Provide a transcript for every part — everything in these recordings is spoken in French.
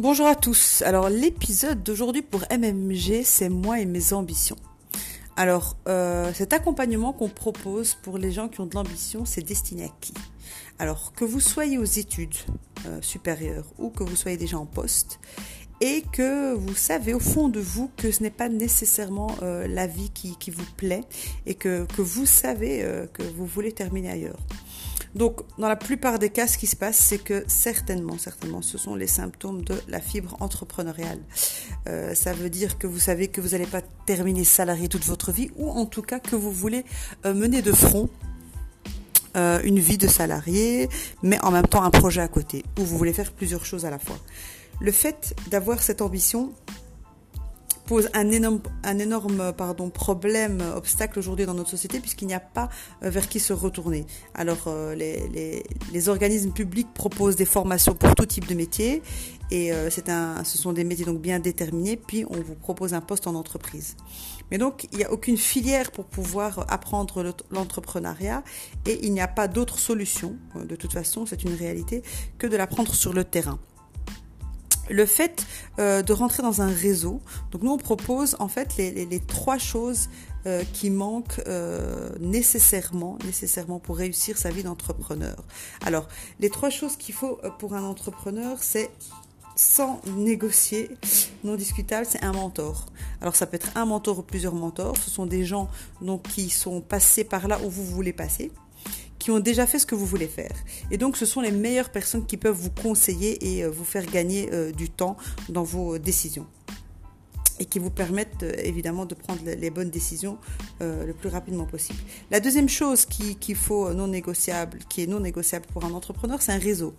Bonjour à tous. Alors l'épisode d'aujourd'hui pour MMG, c'est moi et mes ambitions. Alors euh, cet accompagnement qu'on propose pour les gens qui ont de l'ambition, c'est destiné à qui? Alors que vous soyez aux études euh, supérieures ou que vous soyez déjà en poste et que vous savez au fond de vous que ce n'est pas nécessairement euh, la vie qui, qui, vous plaît et que, que vous savez que vous voulez terminer ailleurs. Donc, dans la plupart des cas, ce qui se passe, c'est que certainement, certainement, ce sont les symptômes de la fibre entrepreneuriale. Euh, ça veut dire que vous savez que vous n'allez pas terminer salarié toute votre vie, ou en tout cas que vous voulez euh, mener de front euh, une vie de salarié, mais en même temps un projet à côté, où vous voulez faire plusieurs choses à la fois. Le fait d'avoir cette ambition, pose un énorme, un énorme pardon, problème, obstacle aujourd'hui dans notre société puisqu'il n'y a pas euh, vers qui se retourner. Alors euh, les, les, les, organismes publics proposent des formations pour tout type de métier et euh, c'est un, ce sont des métiers donc bien déterminés puis on vous propose un poste en entreprise. Mais donc il n'y a aucune filière pour pouvoir apprendre l'entrepreneuriat et il n'y a pas d'autre solution, de toute façon c'est une réalité, que de l'apprendre sur le terrain le fait euh, de rentrer dans un réseau. Donc nous on propose en fait les, trois choses euh, qui manquent euh, nécessairement, nécessairement pour réussir sa vie d'entrepreneur. Alors les trois choses qu'il faut pour un entrepreneur, c'est sans négocier, non discutable, c'est un mentor. Alors ça peut être un mentor ou plusieurs mentors. Ce sont des gens donc qui sont passés par là où vous voulez passer ont déjà fait ce que vous voulez faire. Et donc ce sont les meilleures personnes qui peuvent vous conseiller et euh, vous faire gagner euh, du temps dans vos décisions et qui vous permettent euh, évidemment de prendre les bonnes décisions euh, le plus rapidement possible. La deuxième chose qu'il qui faut non négociable, qui est non négociable pour un entrepreneur, c'est un réseau,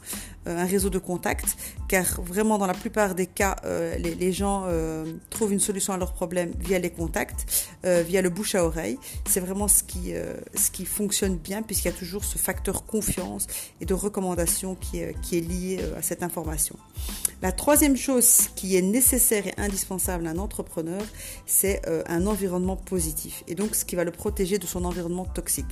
euh, un réseau de contacts, car vraiment dans la plupart des cas, les, gens trouvent une solution à leurs problèmes via les contacts, via le bouche à oreille. C'est vraiment ce qui, ce qui fonctionne bien puisqu'il y a toujours ce facteur confiance et de recommandation qui qui est lié à cette information. La troisième chose qui est nécessaire et indispensable à un entrepreneur, c'est euh, un environnement positif. Et donc, ce qui va le protéger de son environnement toxique.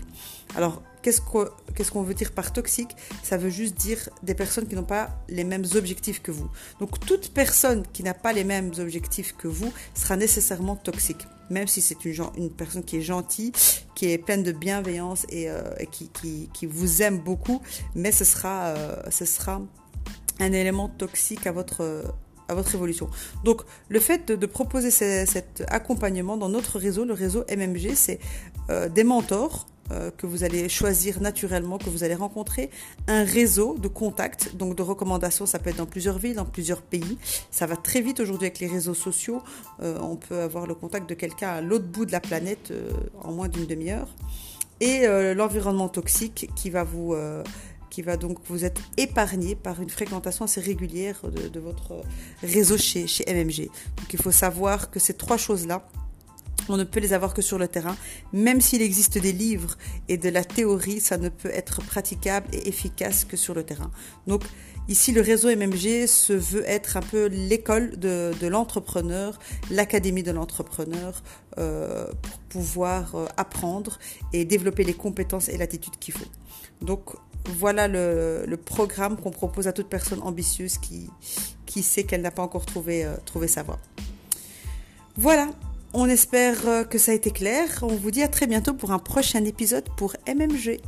Alors, qu'est-ce qu'on veut dire par toxique? Ça veut juste dire des personnes qui n'ont pas les mêmes objectifs que vous. Donc, toute personne qui n'a pas les mêmes objectifs que vous sera nécessairement toxique. Même si c'est une, personne qui est gentille, qui est pleine de bienveillance et, euh, qui, vous aime beaucoup, mais ce sera, euh, ce sera un élément toxique à votre à votre évolution. Donc le fait de, proposer ce, cet accompagnement dans notre réseau, le réseau MMG, c'est euh, des mentors euh, que vous allez choisir naturellement, que vous allez rencontrer, un réseau de contacts, donc de recommandations, ça peut être dans plusieurs villes, dans plusieurs pays. Ça va très vite aujourd'hui avec les réseaux sociaux. Euh, on peut avoir le contact de quelqu'un à l'autre bout de la planète en moins d'une demi-heure. Et l'environnement toxique qui va vous qui va donc vous être épargné par une fréquentation assez régulière de, votre réseau chez, MMG. Donc il faut savoir que ces trois choses-là, on ne peut les avoir que sur le terrain. Même s'il existe des livres et de la théorie, ça ne peut être praticable et efficace que sur le terrain. Donc ici, le réseau MMG se veut être un peu l'école de, de l'entrepreneur, l'académie de l'entrepreneur, euh, pour pouvoir euh, apprendre et développer les compétences et l'attitude qu'il faut. Donc voilà le, programme qu'on propose à toute personne ambitieuse qui, sait qu'elle n'a pas encore trouvé, euh, trouvé sa voie. Voilà, on espère que ça a été clair. On vous dit à très bientôt pour un prochain épisode pour MMG.